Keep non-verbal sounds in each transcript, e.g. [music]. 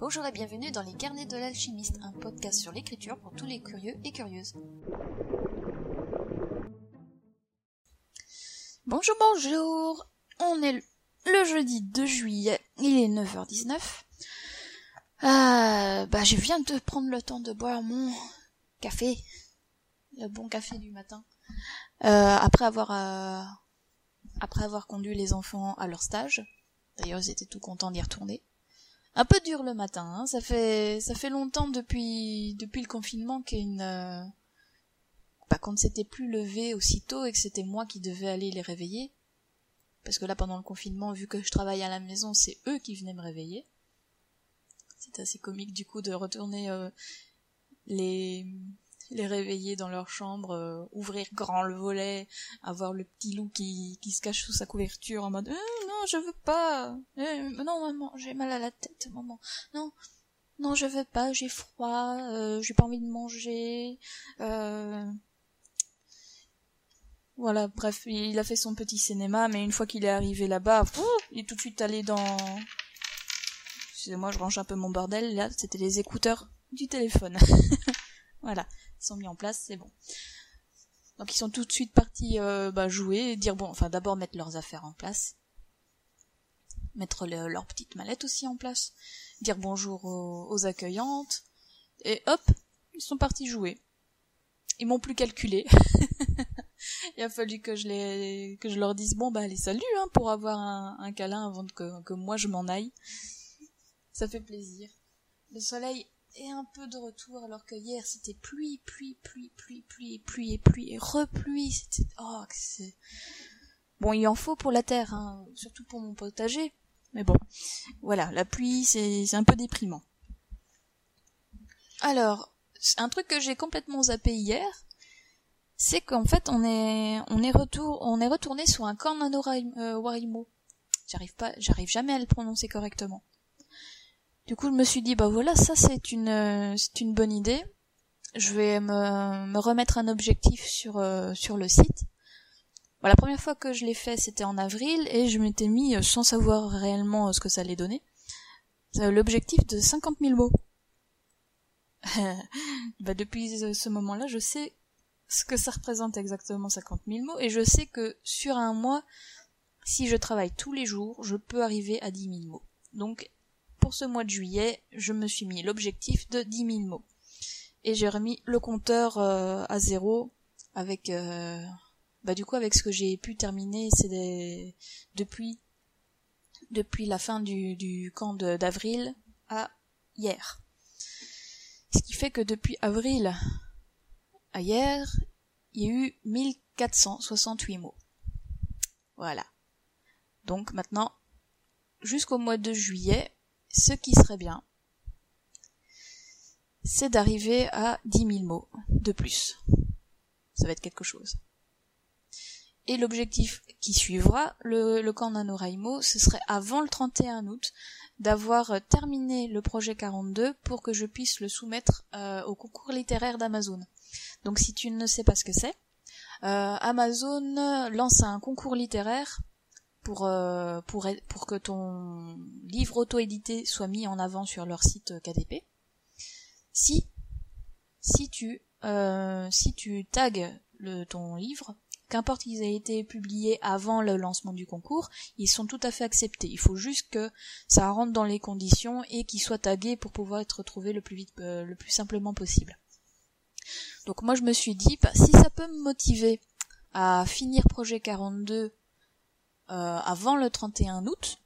Bonjour et bienvenue dans les Carnets de l'alchimiste, un podcast sur l'écriture pour tous les curieux et curieuses. Bonjour, bonjour On est le jeudi 2 juillet, il est 9h19. Euh, bah, je viens de prendre le temps de boire mon café, le bon café du matin, euh, après avoir euh, après avoir conduit les enfants à leur stage. D'ailleurs, ils étaient tout contents d'y retourner. Un peu dur le matin, hein. ça fait ça fait longtemps depuis depuis le confinement qu'une euh... bah, qu'on ne s'était plus levé aussitôt et que c'était moi qui devais aller les réveiller. Parce que là, pendant le confinement, vu que je travaille à la maison, c'est eux qui venaient me réveiller. C'est assez comique du coup de retourner euh, les les réveiller dans leur chambre, euh, ouvrir grand le volet, avoir le petit loup qui, qui se cache sous sa couverture en mode euh, non je veux pas, euh, non maman j'ai mal à la tête maman, non non je veux pas j'ai froid, euh, j'ai pas envie de manger, euh... voilà bref il a fait son petit cinéma mais une fois qu'il est arrivé là-bas, il est tout de suite allé dans excusez-moi je range un peu mon bordel là c'était les écouteurs du téléphone. [laughs] Voilà ils sont mis en place, c'est bon. Donc ils sont tout de suite partis euh, bah, jouer, dire bon, enfin d'abord mettre leurs affaires en place, mettre le, leur petite mallette aussi en place, dire bonjour aux, aux, accueillantes, et hop, ils sont partis jouer. Ils m'ont plus calculé. [laughs] Il a fallu que je les, que je leur dise bon bah allez salut hein, pour avoir un, un câlin avant que, que moi je m'en aille. Ça fait plaisir. Le soleil et un peu de retour alors que hier c'était pluie, pluie, pluie, pluie, pluie, pluie et pluie et repluie. C'était oh c'est bon il en faut pour la terre, hein, surtout pour mon potager. Mais bon, voilà, la pluie c'est un peu déprimant. Alors un truc que j'ai complètement zappé hier, c'est qu'en fait on est on est retour on est retourné sur un corps euh. J'arrive pas, j'arrive jamais à le prononcer correctement. Du coup, je me suis dit, bah voilà, ça c'est une, euh, c'est une bonne idée. Je vais me, me remettre un objectif sur, euh, sur le site. Bon, la première fois que je l'ai fait, c'était en avril, et je m'étais mis, euh, sans savoir réellement ce que ça allait donner, l'objectif de 50 000 mots. [laughs] bah, depuis ce moment-là, je sais ce que ça représente exactement 50 000 mots, et je sais que sur un mois, si je travaille tous les jours, je peux arriver à 10 000 mots. Donc, pour ce mois de juillet, je me suis mis l'objectif de 10 000 mots. Et j'ai remis le compteur euh, à zéro avec, euh, bah du coup avec ce que j'ai pu terminer, c'est des... depuis depuis la fin du, du camp d'avril à hier. Ce qui fait que depuis avril à hier, il y a eu 1468 mots. Voilà. Donc maintenant, jusqu'au mois de juillet, ce qui serait bien, c'est d'arriver à 10 000 mots de plus. Ça va être quelque chose. Et l'objectif qui suivra, le, le camp NaNoWriMo, ce serait avant le 31 août d'avoir terminé le projet 42 pour que je puisse le soumettre euh, au concours littéraire d'Amazon. Donc si tu ne sais pas ce que c'est, euh, Amazon lance un concours littéraire pour, euh, pour, que ton livre auto-édité soit mis en avant sur leur site KDP. Si, si tu, euh, si tu tags ton livre, qu'importe qu'ils aient été publiés avant le lancement du concours, ils sont tout à fait acceptés. Il faut juste que ça rentre dans les conditions et qu'ils soient tagués pour pouvoir être retrouvés le plus vite, euh, le plus simplement possible. Donc moi je me suis dit, bah, si ça peut me motiver à finir projet 42 euh, avant le 31 août,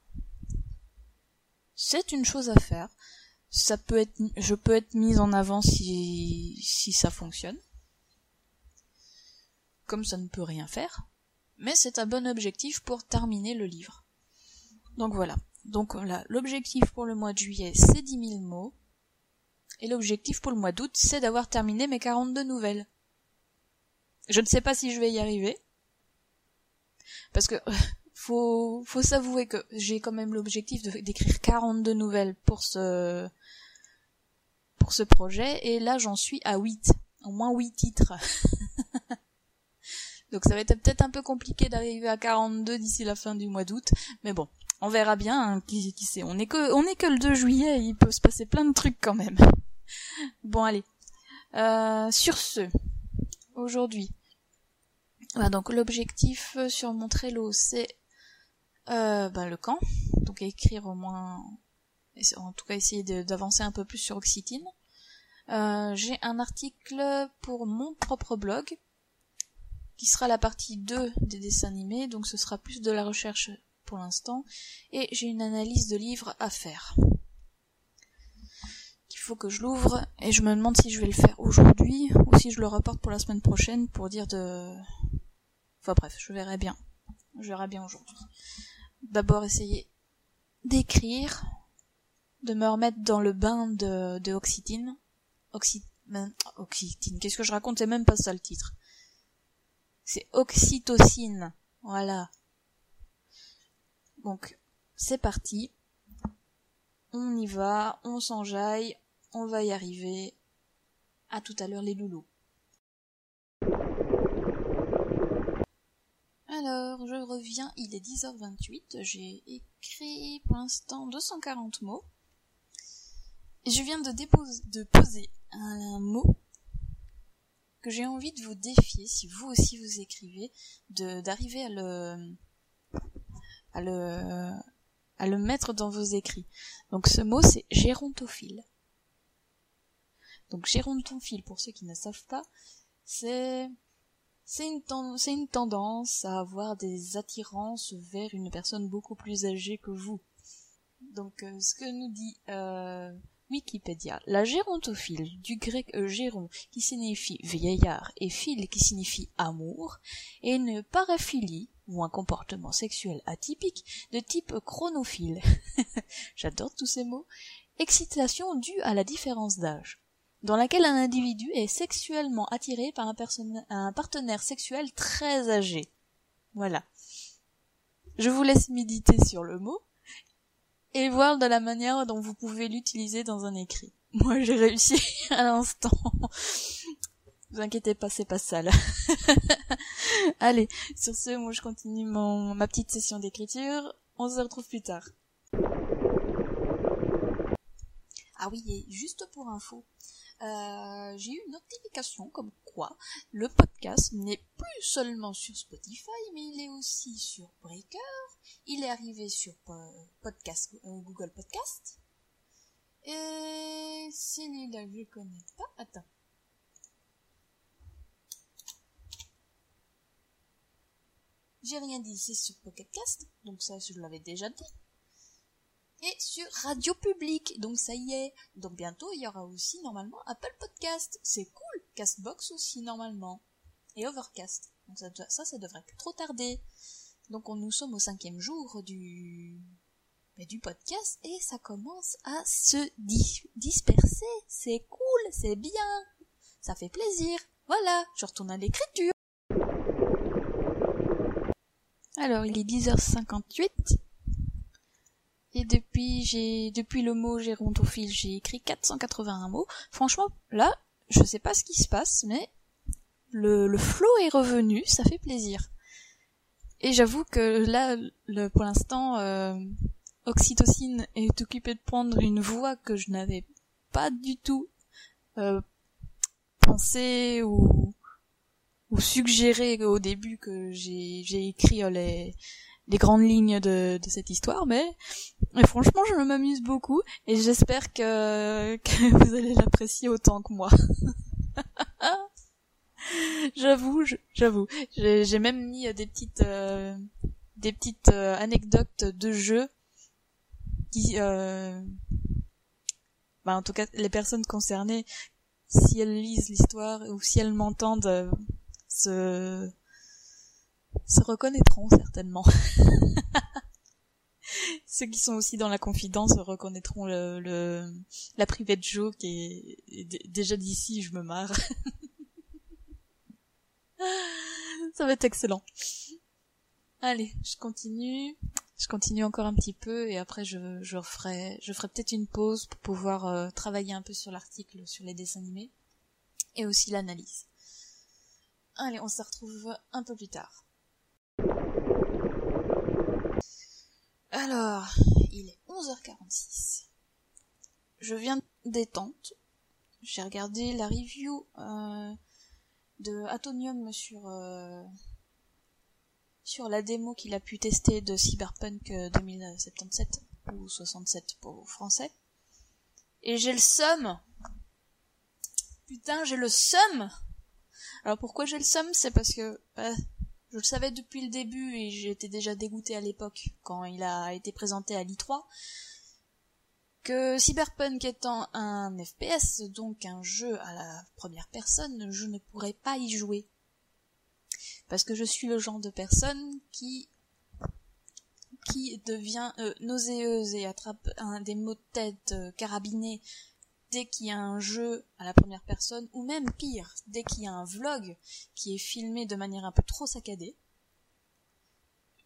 c'est une chose à faire. Ça peut être, je peux être mise en avant si, si ça fonctionne. Comme ça ne peut rien faire. Mais c'est un bon objectif pour terminer le livre. Donc voilà. Donc là, l'objectif pour le mois de juillet, c'est 10 000 mots. Et l'objectif pour le mois d'août, c'est d'avoir terminé mes 42 nouvelles. Je ne sais pas si je vais y arriver. Parce que [laughs] faut, faut s'avouer que j'ai quand même l'objectif d'écrire 42 nouvelles pour ce, pour ce projet, et là j'en suis à 8, au moins 8 titres. [laughs] Donc ça va être peut-être un peu compliqué d'arriver à 42 d'ici la fin du mois d'août, mais bon, on verra bien, hein, qui, qui sait. On est que, on est que le 2 juillet, il peut se passer plein de trucs quand même. [laughs] Bon, allez. Euh, sur ce, aujourd'hui, bah, donc l'objectif sur mon Trello, c'est euh, bah, le camp, donc écrire au moins, en tout cas essayer d'avancer un peu plus sur Occitine. Euh, j'ai un article pour mon propre blog, qui sera la partie 2 des dessins animés, donc ce sera plus de la recherche pour l'instant, et j'ai une analyse de livres à faire. Il faut que je l'ouvre, et je me demande si je vais le faire aujourd'hui, ou si je le reporte pour la semaine prochaine pour dire de... Enfin bref, je verrai bien. Je verrai bien aujourd'hui. D'abord essayer d'écrire, de me remettre dans le bain de, de Occitine. Occitine, qu'est-ce que je raconte? C'est même pas ça le titre. C'est oxytocine. Voilà. Donc, c'est parti. On y va, on s'enjaille, on va y arriver. À tout à l'heure les loulous. Alors, je reviens, il est 10h28, j'ai écrit pour l'instant 240 mots. Et je viens de, poser un mot que j'ai envie de vous défier, si vous aussi vous écrivez, d'arriver à le à le à le mettre dans vos écrits. Donc ce mot c'est gérontophile. Donc gérontophile pour ceux qui ne savent pas, c'est c'est une, tendance à avoir des attirances vers une personne beaucoup plus âgée que vous. Donc euh, ce que nous dit euh, Wikipédia. La gérontophile, du grec euh, géron qui signifie vieillard et phile qui signifie amour, est une paraphilie ou un comportement sexuel atypique de type chronophile. [laughs] J'adore tous ces mots. Excitation due à la différence d'âge, dans laquelle un individu est sexuellement attiré par un, un partenaire sexuel très âgé. Voilà. Je vous laisse méditer sur le mot et voir de la manière dont vous pouvez l'utiliser dans un écrit. [laughs] Moi, j'ai réussi à l'instant. [laughs] Vous inquiétez pas, c'est pas sale. [laughs] Allez, sur ce, moi je continue mon, ma petite session d'écriture. On se retrouve plus tard. Ah oui, et juste pour info, euh, j'ai eu une notification comme quoi le podcast n'est plus seulement sur Spotify, mais il est aussi sur Breaker, il est arrivé sur podcast, euh, Google Podcast, et celui-là je connais pas, attends. J'ai rien dit, c'est sur Pocket Cast, donc ça je l'avais déjà dit et sur Radio Public. Donc ça y est. Donc bientôt il y aura aussi normalement Apple Podcast. C'est cool. Castbox aussi normalement. Et Overcast. Donc ça, ça, devrait plus trop tarder. Donc on, nous sommes au cinquième jour du, du podcast et ça commence à se disperser. C'est cool, c'est bien. Ça fait plaisir. Voilà, je retourne à l'écriture. Alors il est 10h58 et depuis, j'ai, depuis le mot gérontophile, j'ai écrit 481 mots. Franchement, là, je sais pas ce qui se passe, mais le, le flow est revenu, ça fait plaisir. Et j'avoue que là, pour l'instant, euh, Oxytocine est occupé de prendre une voix que je n'avais pas du tout euh, pensé ou, ou suggéré au début que j'ai, j'ai écrit euh, les, les grandes lignes de, cette histoire, mais, franchement, je m'amuse beaucoup et j'espère que, [laughs] vous allez l'apprécier autant que moi. [laughs] j'avoue, j'avoue, j'ai même mis des petites, euh, des petites euh, anecdotes de jeu qui, euh, bah, en tout cas, les personnes concernées, si elles lisent l'histoire ou si elles m'entendent, se se reconnaîtront certainement. [laughs] Ceux qui sont aussi dans la confidence reconnaîtront le, le la privée de Joe qui est déjà d'ici, je me marre. [laughs] Ça va être excellent. Allez, je continue. Je continue encore un petit peu et après je, je ferai, je ferai peut-être une pause pour pouvoir euh, travailler un peu sur l'article sur les dessins animés et aussi l'analyse. Allez, on se retrouve un peu plus tard. Alors, il est 11h46. Je viens détente. J'ai regardé la review euh, de Atonium sur euh, sur la démo qu'il a pu tester de Cyberpunk 2077 ou 67 pour français. Et j'ai le seum. Putain, j'ai le seum. Alors pourquoi j'ai le seum? C'est parce que bah, je le savais depuis le début et j'étais déjà dégoûté à l'époque quand il a été présenté à l'I3 que Cyberpunk étant un FPS, donc un jeu à la première personne, je ne pourrais pas y jouer. Parce que je suis le genre de personne qui qui devient euh, nauséeuse et attrape un des maux de tête euh, carabinés dès qu'il y a un jeu à la première personne, ou même pire, dès qu'il y a un vlog qui est filmé de manière un peu trop saccadée,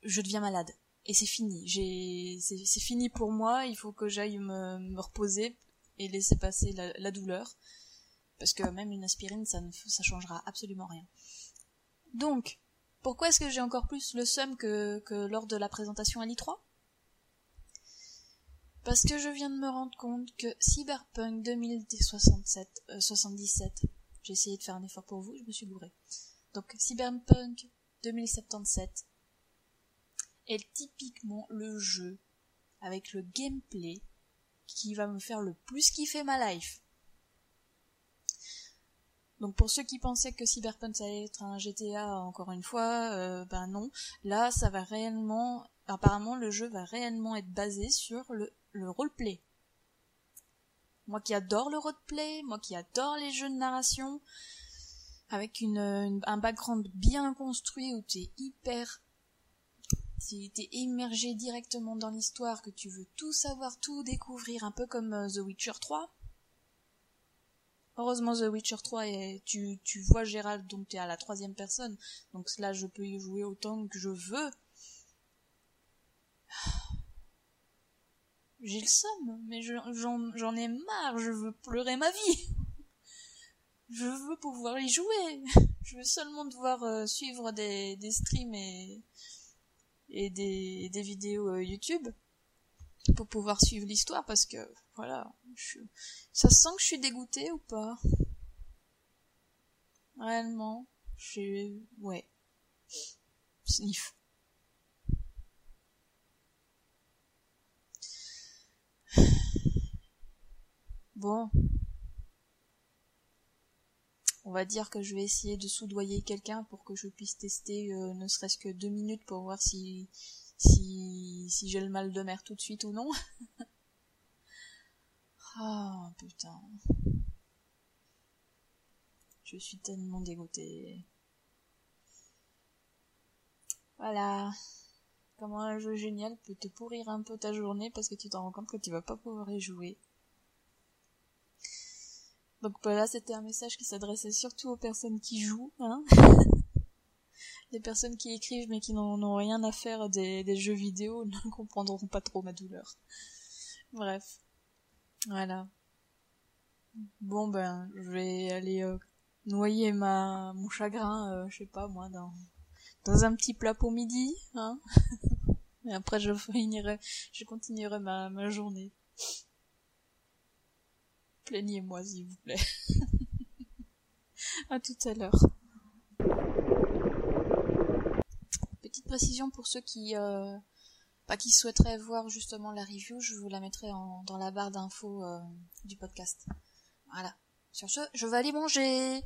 je deviens malade et c'est fini. C'est fini pour moi. Il faut que j'aille me, reposer et laisser passer la, douleur, parce que même une aspirine, ça ne, changera absolument rien. Donc, pourquoi est-ce que j'ai encore plus le seum que lors de la présentation à l'I3 Parce que je viens de me rendre compte que Cyberpunk 2067, euh, 77, j'ai essayé de faire un effort pour vous, je me suis bourré. Donc Cyberpunk 2077 est typiquement le jeu avec le gameplay qui va me faire le plus kiffer ma life. Donc pour ceux qui pensaient que Cyberpunk ça allait être un GTA encore une fois, euh, ben non. Là, ça va réellement, apparemment le jeu va réellement être basé sur le, le roleplay. Moi qui adore le roleplay, moi qui adore les jeux de narration, avec une, un background bien construit où tu es hyper t'es immergé directement dans l'histoire, que tu veux tout savoir, tout découvrir, un peu comme euh, The Witcher 3. Heureusement The Witcher 3 et tu, tu vois Gérald donc t'es à la troisième personne, donc là je peux y jouer autant que je veux. J'ai le somme, mais j'en ai marre, je veux pleurer ma vie. Je veux pouvoir y jouer. Je veux seulement devoir euh, suivre des, des streams et, et des, des vidéos euh, YouTube pour pouvoir suivre l'histoire parce que voilà, je, ça sent que je suis dégoûtée ou pas? Réellement, je ouais. Sniff. Bon, on va dire que je vais essayer de soudoyer quelqu'un pour que je puisse tester euh, ne serait-ce que deux minutes pour voir si si j'ai le mal de mer tout de suite ou non. [laughs] Ah oh, putain. Je suis tellement dégoûtée. Voilà. Comment un jeu génial peut te pourrir un peu ta journée parce que tu t'en rends compte que tu vas pas pouvoir y jouer. Donc voilà, c'était un message qui s'adressait surtout aux personnes qui jouent, hein. [laughs] Les personnes qui écrivent mais qui n'en ont rien à faire des, jeux vidéo [laughs] ne comprendront pas trop ma douleur. Bref. Voilà. Bon ben, je vais aller euh, noyer ma mon chagrin, euh, je sais pas moi, dans dans un petit plat pour midi, hein. [laughs] Et après je finirai, je continuerai ma journée. Plaignez-moi, s'il vous plaît. [laughs] à tout à l'heure. Petite précision pour ceux qui, euh, bah, qui souhaiteraient voir justement la review, je vous la mettrai en, dans la barre d'infos euh, du podcast. Voilà. Sur ce, je vais aller manger.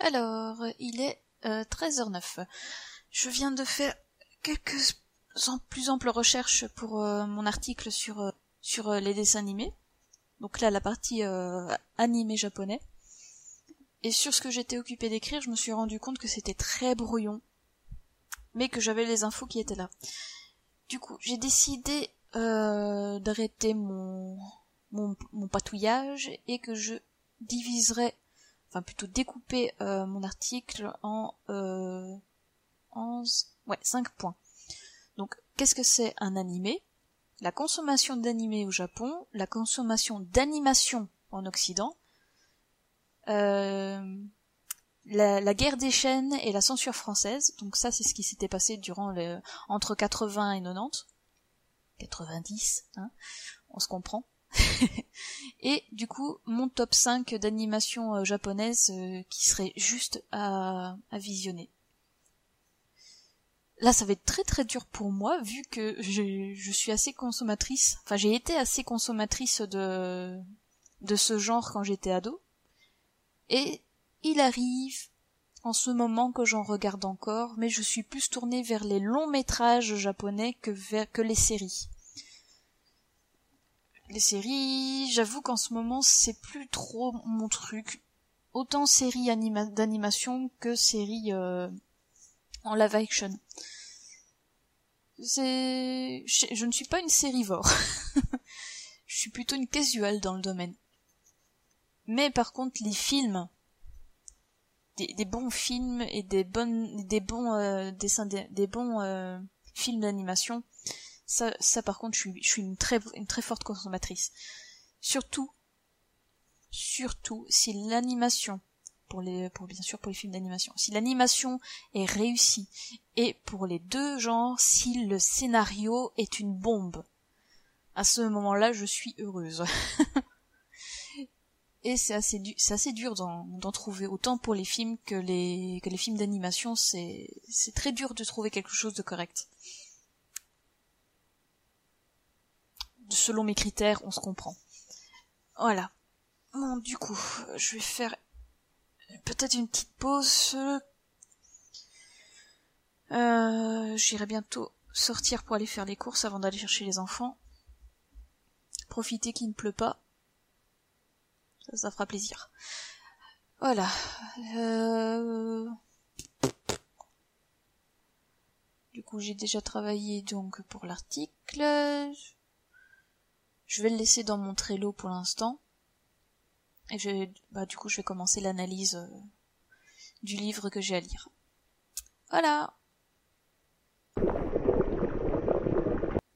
Alors, il est euh, 13h09. Je viens de faire quelques plus amples recherches pour euh, mon article sur euh, sur euh, les dessins animés. Donc là, la partie euh, animé japonais. Et sur ce que j'étais occupé d'écrire, je me suis rendu compte que c'était très brouillon, mais que j'avais les infos qui étaient là. Du coup, j'ai décidé euh, d'arrêter mon, mon, patouillage et que je diviserai, enfin plutôt découper mon article en euh, 11, ouais, 5 points. Donc, qu'est-ce que c'est un animé? La consommation d'animés au Japon, la consommation d'animation en Occident, euh, la, guerre des chaînes et la censure française. Donc ça, c'est ce qui s'était passé durant le, entre 80 et 90. 90, hein, on se comprend. [laughs] et du coup, mon top 5 d'animation euh, japonaise euh, qui serait juste à visionner. Là, ça va être très très dur pour moi, vu que je, suis assez consommatrice. Enfin, j'ai été assez consommatrice de, de ce genre quand j'étais ado. Et il arrive en ce moment que j'en regarde encore, mais je suis plus tournée vers les longs métrages japonais que vers que les séries. Les séries, j'avoue qu'en ce moment c'est plus trop mon truc. Autant séries d'animation que séries euh, en live action. C'est, je ne suis pas une sérivore. [laughs] je suis plutôt une casual dans le domaine. Mais par contre, les films, des, bons films et des bonnes, des bons euh, dessins, des, bons euh, films d'animation, ça, ça par contre, je suis, je suis une très, une très forte consommatrice. Surtout, surtout si l'animation pour les, pour bien sûr pour les films d'animation. Si l'animation est réussie et pour les deux genres, si le scénario est une bombe, à ce moment-là, je suis heureuse. [laughs] et c'est assez, c'est assez dur d'en trouver autant pour les films que les, que les films d'animation. C'est, c'est très dur de trouver quelque chose de correct. Selon mes critères, on se comprend. Voilà. Bon, du coup, je vais faire peut-être une petite pause. Euh, J'irai bientôt sortir pour aller faire les courses avant d'aller chercher les enfants. Profiter qu'il ne pleut pas. Ça, ça fera plaisir. Voilà. Euh... Du coup, j'ai déjà travaillé donc pour l'article. Je vais le laisser dans mon Trello pour l'instant. Et bah, du coup, je vais commencer l'analyse euh, du livre que j'ai à lire. Voilà.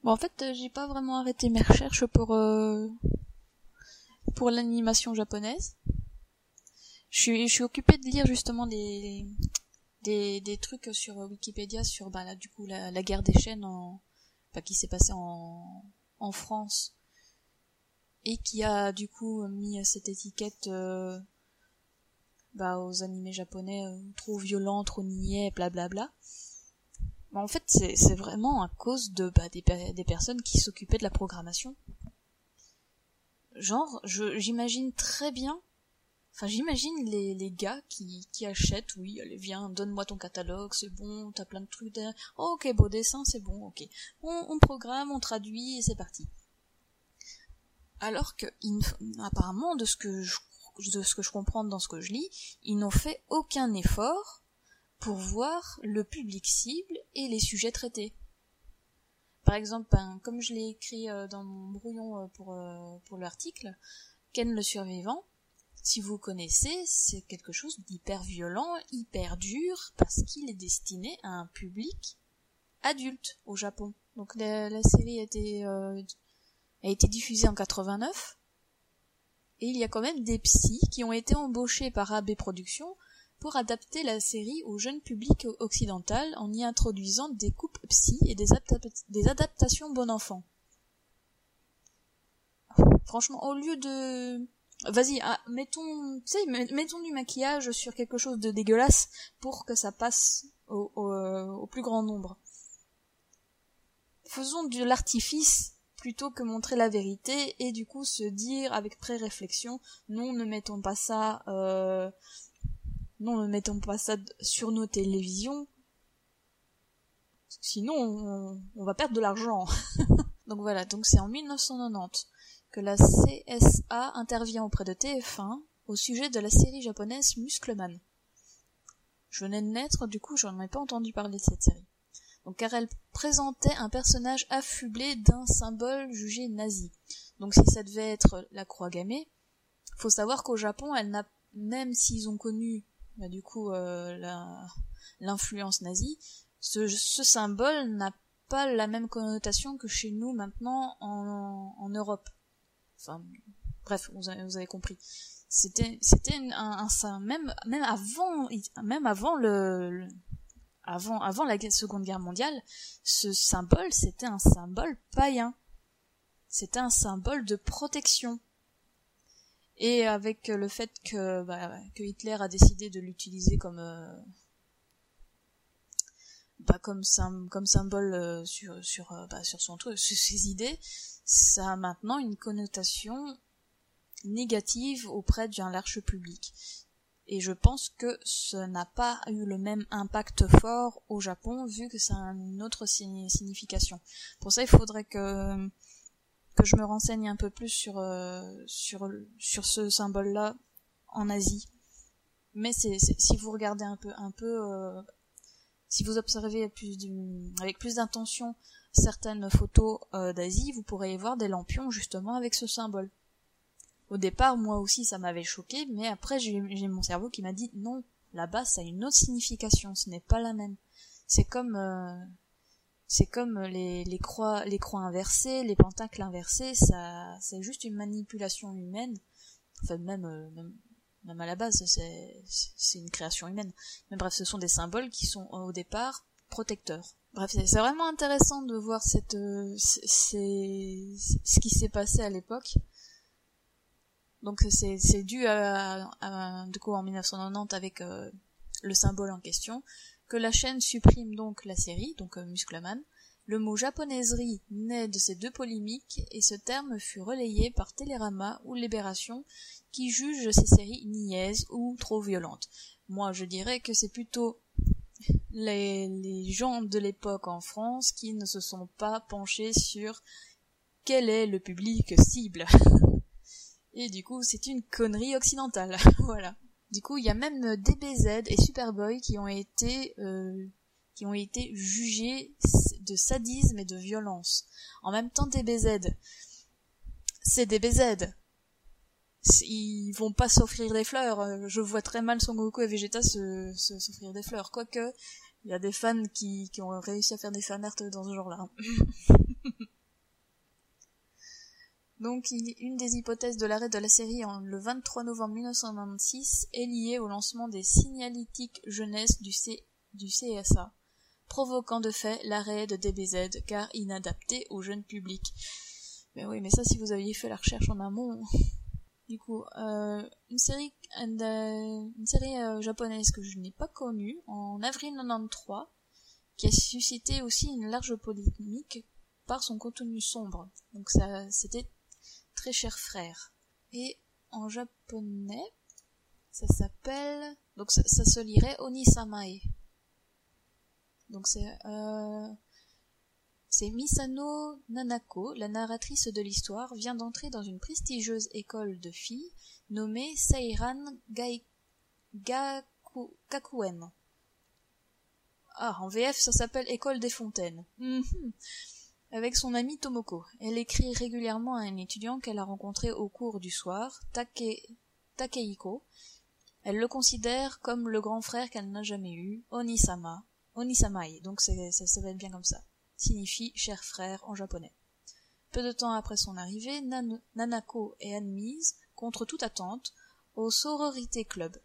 Bon, en fait, euh, j'ai pas vraiment arrêté mes recherches pour euh, pour l'animation japonaise. Je suis, je occupée de lire justement des des, trucs sur Wikipédia sur bah là du coup la, la guerre des chaînes en bah, qui s'est passée en en France et qui a du coup mis cette étiquette euh, bah, aux animés japonais euh, trop violents, trop niais, blablabla. Bah, en fait, c'est vraiment à cause de bah, des, personnes qui s'occupaient de la programmation. Genre, j'imagine très bien Enfin, j'imagine les, gars qui, achètent, oui, allez, viens, donne-moi ton catalogue, c'est bon, t'as plein de trucs derrière. Oh, ok, beau dessin, c'est bon, ok. On programme, on traduit, et c'est parti alors que apparemment de ce que je comprends dans ce que je lis, ils n'ont fait aucun effort pour voir le public cible et les sujets traités. Par exemple, ben, comme je l'ai écrit euh, dans mon brouillon euh, pour, euh, pour l'article, Ken le survivant, si vous connaissez, c'est quelque chose d'hyper violent, hyper dur, parce qu'il est destiné à un public adulte au Japon. Donc la, la série a été a été diffusée en 89. Et il y a quand même des psys qui ont été embauchés par AB Productions pour adapter la série au jeune public occidental en y introduisant des coupes psy et des, adaptations bon enfant. Franchement, au lieu de... Vas-y, ah, mettons, mettons du maquillage sur quelque chose de dégueulasse pour que ça passe au, au plus grand nombre. Faisons de l'artifice plutôt que montrer la vérité et du coup se dire avec pré-réflexion non ne mettons pas ça euh, non ne mettons pas ça sur nos télévisions. Sinon on, va perdre de l'argent. [laughs] Donc voilà donc c'est en 1990 que la CSA intervient auprès de TF1 au sujet de la série japonaise Muscleman. Je venais de naître du coup j'en ai pas entendu parler de cette série car elle présentait un personnage affublé d'un symbole jugé nazi. Donc si ça devait être la croix gammée, faut savoir qu'au Japon, elle n'a même s'ils ont connu bah, du coup euh, l'influence nazie, ce, symbole n'a pas la même connotation que chez nous maintenant en, Europe. Enfin, Bref, vous avez, compris. C'était, c'était un, un, même, même avant, même avant le avant, avant la Seconde Guerre mondiale, ce symbole, c'était un symbole païen. C'était un symbole de protection. Et avec le fait que, bah, que Hitler a décidé de l'utiliser comme, euh, bah, comme, symbole euh, sur, euh, bah, sur son sur ses idées, ça a maintenant une connotation négative auprès d'un large public. Et je pense que ce n'a pas eu le même impact fort au Japon, vu que ça a une autre signification. Pour ça, il faudrait que que je me renseigne un peu plus sur euh, sur sur ce symbole-là en Asie. Mais si vous regardez un peu un peu euh, si vous observez avec plus d'intention certaines photos euh, d'Asie, vous pourrez voir des lampions justement avec ce symbole. Au départ, moi aussi, ça m'avait choqué, mais après, j'ai mon cerveau qui m'a dit non, là-bas, ça a une autre signification, ce n'est pas la même. C'est comme c'est comme les, croix les croix inversées, les pentacles inversés, ça c'est juste une manipulation humaine. Enfin même euh, même, à la base c'est c'est une création humaine. Mais bref, ce sont des symboles qui sont au départ protecteurs. Bref, c'est vraiment intéressant de voir cette euh, c'est ce qui s'est passé à l'époque. Donc c'est c'est dû à, à, coup en 1990 avec euh, le symbole en question que la chaîne supprime donc la série, donc euh, Muscleman. Le mot japonaiserie naît de ces deux polémiques et ce terme fut relayé par Télérama ou Libération qui jugent ces séries niaises ou trop violentes. Moi je dirais que c'est plutôt les, les gens de l'époque en France qui ne se sont pas penchés sur quel est le public cible. [laughs] Et du coup, c'est une connerie occidentale. [laughs] voilà. Du coup, il y a même DBZ et Superboy qui ont été euh, qui ont été jugés de sadisme et de violence. En même temps, DBZ, c'est DBZ. Ils vont pas s'offrir des fleurs. Euh, je vois très mal Son Goku et Vegeta se, s'offrir des fleurs. Quoique, il y a des fans qui, qui ont réussi à faire des fanarts dans ce genre-là. [laughs] Donc, une des hypothèses de l'arrêt de la série en, le 23 novembre 1996 est liée au lancement des signalétiques jeunesse du, CSA, provoquant de fait l'arrêt de DBZ car inadapté au jeune public. Mais oui, mais ça, si vous aviez fait la recherche en amont. Du coup, euh, une série, euh, une série euh, japonaise que je n'ai pas connue en avril 93, qui a suscité aussi une large polémique par son contenu sombre. Donc ça, c'était très cher frère. Et en japonais, ça s'appelle, donc ça, se lirait Onisamae. Donc c'est, euh, c'est Misano Nanako, la narratrice de l'histoire, vient d'entrer dans une prestigieuse école de filles nommée Seiran Gai... Gakuen. Ah, en VF, ça s'appelle École des Fontaines. Mhm avec son amie Tomoko. Elle écrit régulièrement à un étudiant qu'elle a rencontré au cours du soir, Take... Takehiko. Elle le considère comme le grand frère qu'elle n'a jamais eu, Onisama, Onisamae, donc ça, être bien comme ça, signifie cher frère en japonais. Peu de temps après son arrivée, Nanako est admise, contre toute attente, au Sororité Club,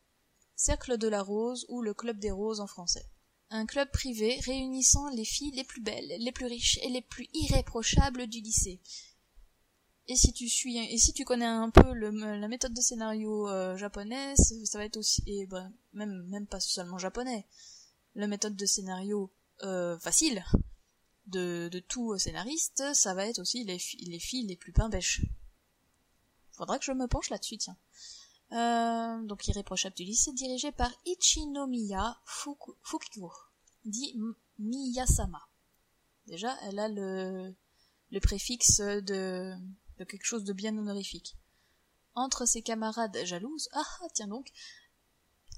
Cercle de la Rose ou le Club des Roses en français un club privé réunissant les filles les plus belles, les plus riches et les plus irréprochables du lycée. Et si tu suis, et si tu connais un peu la méthode de scénario euh, japonaise, ça va être aussi, et bah, même pas seulement japonais, la méthode de scénario euh, facile de, de tout scénariste, ça va être aussi les, les filles les plus pimbèches. Faudra que je me penche là-dessus, tiens. Euh, donc irréprochable du lycée, dirigé par Ichinomiya Fukiko, dit Miyasama. Déjà, elle a le, préfixe de, quelque chose de bien honorifique. Entre ses camarades jalouses, ah, ah tiens donc,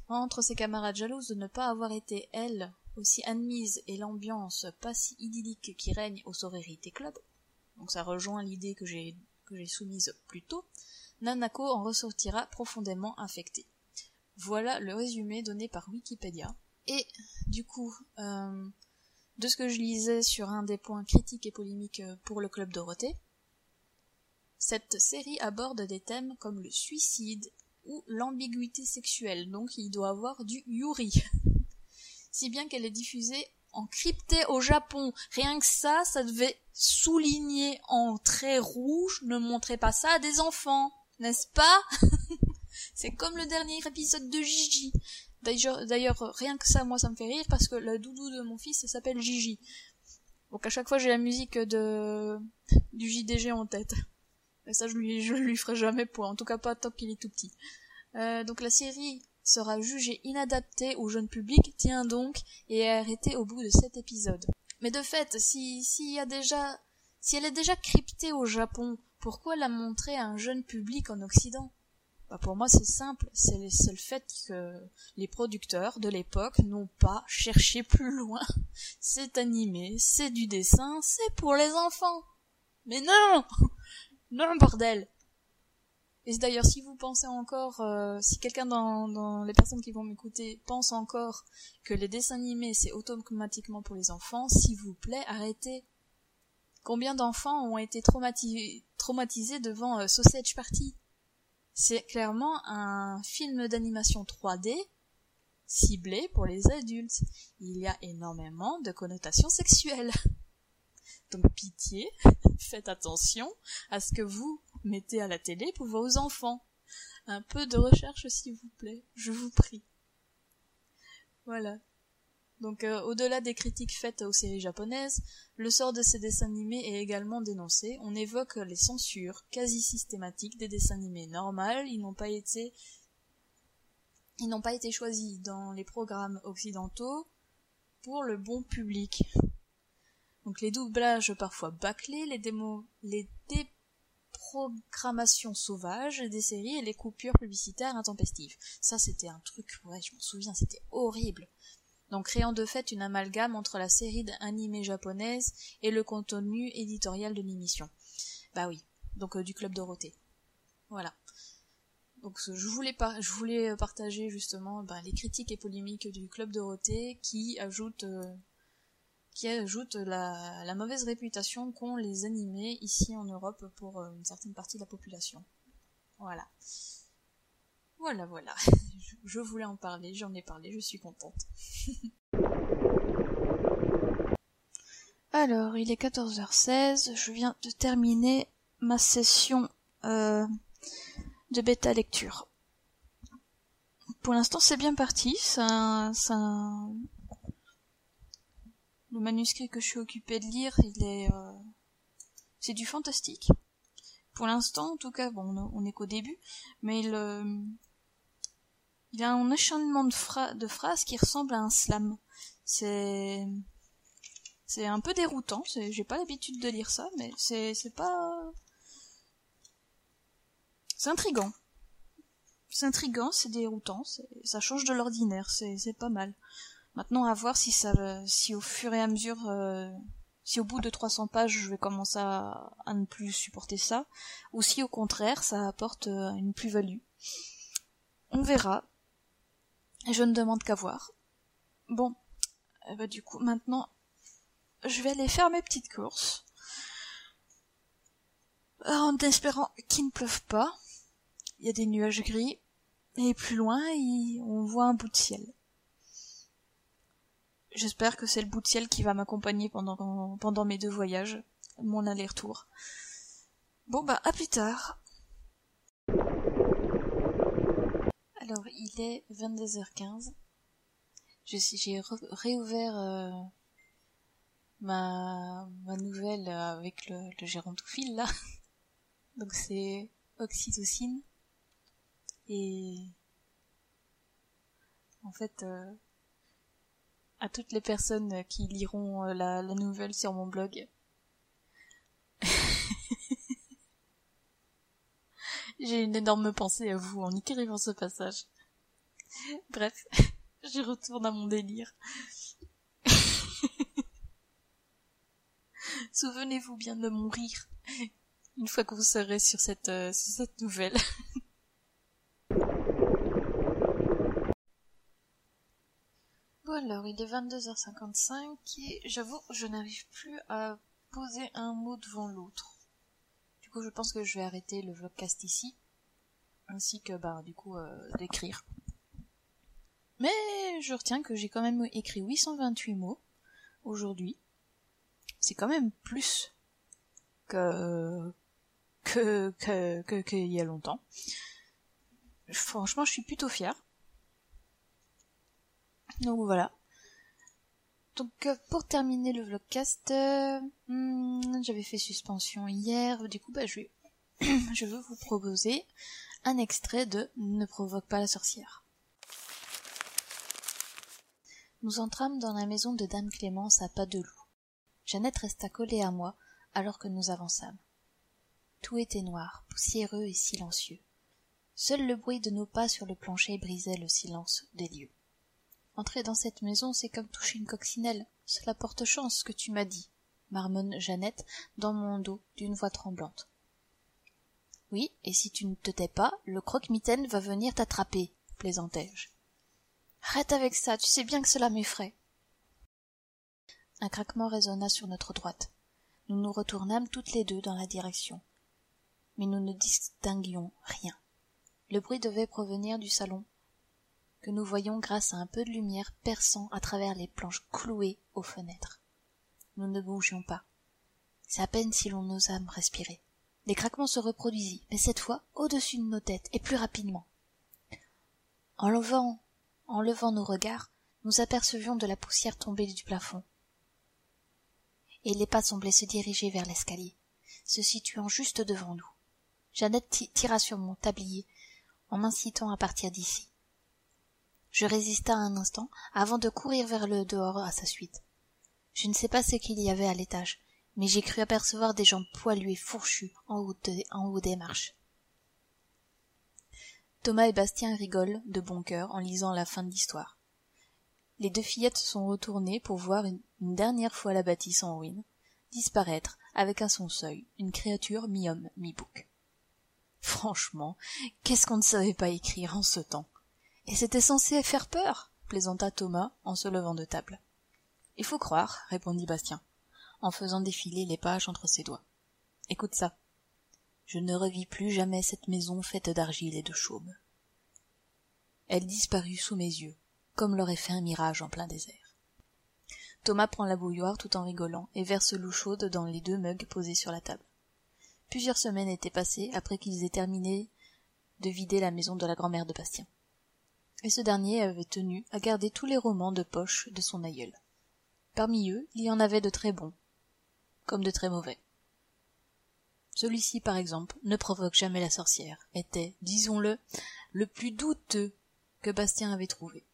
entre ses camarades jalouses de ne pas avoir été, elle, aussi admise et l'ambiance pas si idyllique qui règne au Sorority Club, donc ça rejoint l'idée que j'ai soumise plus tôt, Nanako en ressortira profondément infectée. Voilà le résumé donné par Wikipédia. Et du coup, euh, de ce que je lisais sur un des points critiques et polémiques euh, pour le club Dorothée, Cette série aborde des thèmes comme le suicide ou l'ambiguïté sexuelle, donc il doit avoir du yuri. [laughs] si bien qu'elle est diffusée en crypté au Japon. Rien que ça, ça devait souligner en traits rouges, ne montrez pas ça à des enfants, n'est-ce pas [laughs] C'est comme le dernier épisode de Gigi. D'ailleurs, rien que ça, moi, ça me fait rire parce que le doudou de mon fils s'appelle Gigi. Donc à chaque fois, j'ai la musique de du JDG en tête. Et ça, je lui, je lui ferai jamais pour, en tout cas pas tant qu'il est tout petit. Euh, donc la série sera jugée inadaptée au jeune public, tiens donc, et arrêtée au bout de sept épisodes. Mais de fait, si, s'il y a déjà, si elle est déjà cryptée au Japon, pourquoi la montrer à un jeune public en Occident? Bah pour moi c'est simple, c'est le fait que les producteurs de l'époque n'ont pas cherché plus loin. [laughs] C'est animé, c'est du dessin, c'est pour les enfants. Mais non [laughs] Non bordel et d'ailleurs, si vous pensez encore, euh, si quelqu'un dans, dans, les personnes qui vont m'écouter pense encore que les dessins animés c'est automatiquement pour les enfants, s'il vous plaît, arrêtez. Combien d'enfants ont été traumatisés devant euh, Sausage Party C'est clairement un film d'animation 3D ciblé pour les adultes. Il y a énormément de connotations sexuelles. [laughs] Donc pitié, [laughs] faites attention à ce que vous mettez à la télé pour vos enfants. Un peu de recherche s'il vous plaît, je vous prie. Voilà. Donc euh, au-delà des critiques faites aux séries japonaises, le sort de ces dessins animés est également dénoncé. On évoque les censures quasi systématiques des dessins animés normaux, ils n'ont pas été ils n'ont pas été choisis dans les programmes occidentaux pour le bon public. Donc les doublages parfois bâclés, les démos, les déprogrammations sauvages des séries et les coupures publicitaires intempestives. Ça c'était un truc, ouais, je m'en souviens, c'était horrible. Donc créant de fait une amalgame entre la série d'animés japonaise et le contenu éditorial de l'émission. Bah oui, donc euh, du club Dorothée. Voilà. Donc je voulais, je voulais partager justement bah, les critiques et polémiques du club Dorothée qui ajoutent euh, qui ajoute la, mauvaise réputation qu'ont les animés ici en Europe pour euh, une certaine partie de la population. Voilà. Voilà, voilà. [laughs] Je voulais en parler, j'en ai parlé, je suis contente. [laughs] Alors, il est 14h16, je viens de terminer ma session euh, de bêta lecture. Pour l'instant, c'est bien parti, ça, le manuscrit que je suis occupée de lire, il est, euh, c'est du fantastique. Pour l'instant, en tout cas, bon, on est qu'au début, mais euh, il a un enchaînement de, phrases qui ressemble à un slam. C'est, c'est un peu déroutant. J'ai pas l'habitude de lire ça, mais c'est, pas, c'est intrigant. C'est intrigant, c'est déroutant, ça change de l'ordinaire, c'est, pas mal. Maintenant, à voir si ça, si au fur et à mesure, euh, si au bout de 300 pages, je vais commencer à, ne plus supporter ça, ou si au contraire, ça apporte euh, une plus-value. On verra. Je ne demande qu'à voir. Bon, eh ben, du coup, maintenant, je vais aller faire mes petites courses. En espérant qu'il ne pleuve pas. Il y a des nuages gris. Et plus loin, on voit un bout de ciel. J'espère que c'est le bout de ciel qui va m'accompagner pendant mes deux voyages, mon aller-retour. Bon bah à plus tard. Alors il est 22h15. J'ai réouvert euh, ma, nouvelle avec le, le gérontophile là. [laughs] Donc c'est oxytocine. Et en fait, euh, à toutes les personnes qui liront euh, la, nouvelle sur mon blog. J'ai une énorme pensée à vous en écrivant ce passage. Bref, [laughs] je retourne à mon délire. [laughs] Souvenez-vous bien de mon rire une fois que vous serez sur cette, euh, sur cette nouvelle. [laughs] alors il est 22h55 et j'avoue je n'arrive plus à poser un mot devant l'autre. Coup, je pense que je vais arrêter le vlogcast ici, ainsi que bah du coup euh, d'écrire. Mais je retiens que j'ai quand même écrit 828 mots aujourd'hui. C'est quand même plus que que que que qu'il y a longtemps. Franchement, je suis plutôt fière. Donc voilà. Donc euh, pour terminer le vlogcast, euh, hmm, j'avais fait suspension hier, du coup bah je vais [clears throat] je veux vous proposer un extrait de Ne provoque pas la sorcière. Nous entrâmes dans la maison de Dame Clémence à pas de loup. Jeannette resta collée à moi alors que nous avançâmes. Tout était noir, poussiéreux et silencieux. Seul le bruit de nos pas sur le plancher brisait le silence des lieux. Entrer dans cette maison, c'est comme toucher une coccinelle. Cela porte chance, ce que tu m'as dit, marmonne Jeannette dans mon dos d'une voix tremblante. Oui, et si tu ne te tais pas, le croque-mitaine va venir t'attraper, plaisantai-je. Arrête avec ça, tu sais bien que cela m'effraie. Un craquement résonna sur notre droite. Nous nous retournâmes toutes les deux dans la direction. Mais nous ne distinguions rien. Le bruit devait provenir du salon, que nous voyions grâce à un peu de lumière perçant à travers les planches clouées aux fenêtres. Nous ne bougions pas. C'est à peine si l'on osâme respirer. Les craquements se reproduisit, mais cette fois au-dessus de nos têtes et plus rapidement. En levant, en levant nos regards, nous apercevions de la poussière tomber du plafond. Et les pas semblaient se diriger vers l'escalier, se situant juste devant nous. Jeannette tira sur mon tablier en m'incitant à partir d'ici. Je résista un instant avant de courir vers le dehors à sa suite. Je ne sais pas ce qu'il y avait à l'étage, mais j'ai cru apercevoir des jambes poilues et fourchues en haut, des marches. Thomas et Bastien rigolent de bon cœur en lisant la fin de l'histoire. Les deux fillettes sont retournées pour voir une, dernière fois la bâtisse en ruine disparaître avec à son seuil une créature mi-homme mi-bouc. Franchement, qu'est-ce qu'on ne savait pas écrire en ce temps? Et c'était censé faire peur plaisanta Thomas en se levant de table. Il faut croire, répondit Bastien, en faisant défiler les pages entre ses doigts. Écoute ça. Je ne revis plus jamais cette maison faite d'argile et de chaume. Elle disparut sous mes yeux, comme l'aurait fait un mirage en plein désert. Thomas prend la bouilloire tout en rigolant et verse l'eau chaude dans les deux mugs posés sur la table. Plusieurs semaines étaient passées après qu'ils aient terminé de vider la maison de la grand-mère de Bastien. Et ce dernier avait tenu à garder tous les romans de poche de son aïeul. Parmi eux, il y en avait de très bons, comme de très mauvais. Celui-ci, par exemple, ne provoque jamais la sorcière, était, disons-le, le plus douteux que Bastien avait trouvé.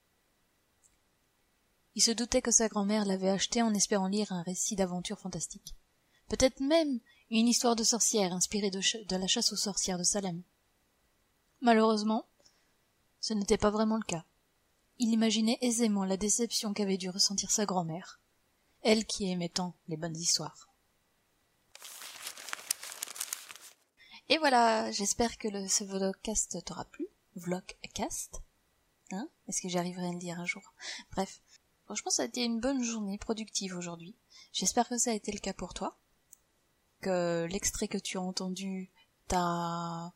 Il se doutait que sa grand-mère l'avait acheté en espérant lire un récit d'aventure fantastique. Peut-être même une histoire de sorcière inspirée de, de la chasse aux sorcières de Salem. Malheureusement, ce n'était pas vraiment le cas. Il imaginait aisément la déception qu'avait dû ressentir sa grand-mère, elle qui aimait tant les bonnes histoires. Et voilà, j'espère que le, ce vlogcast t'aura plu. Vlogcast. Hein? Est-ce que j'arriverai à le dire un jour? Bref. Franchement, ça a été une bonne journée productive aujourd'hui. J'espère que ça a été le cas pour toi que l'extrait que tu as entendu t'a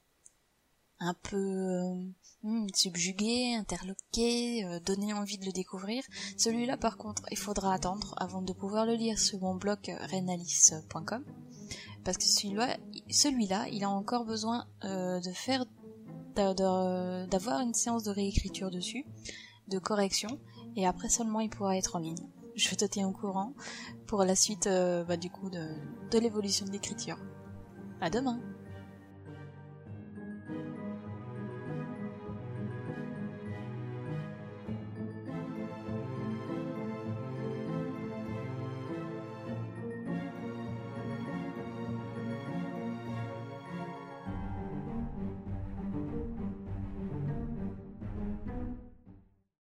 un peu euh, hmm, subjugué, interloqué, euh, donné envie de le découvrir. Celui-là, par contre, il faudra attendre avant de pouvoir le lire sur mon blog renalis.com. Parce que celui-là, celui-là, il a encore besoin euh, de faire, d'avoir une séance de réécriture dessus, de correction, et après seulement il pourra être en ligne je te tiens au courant pour la suite euh, bah, du coup de, de l'évolution de l'écriture. À demain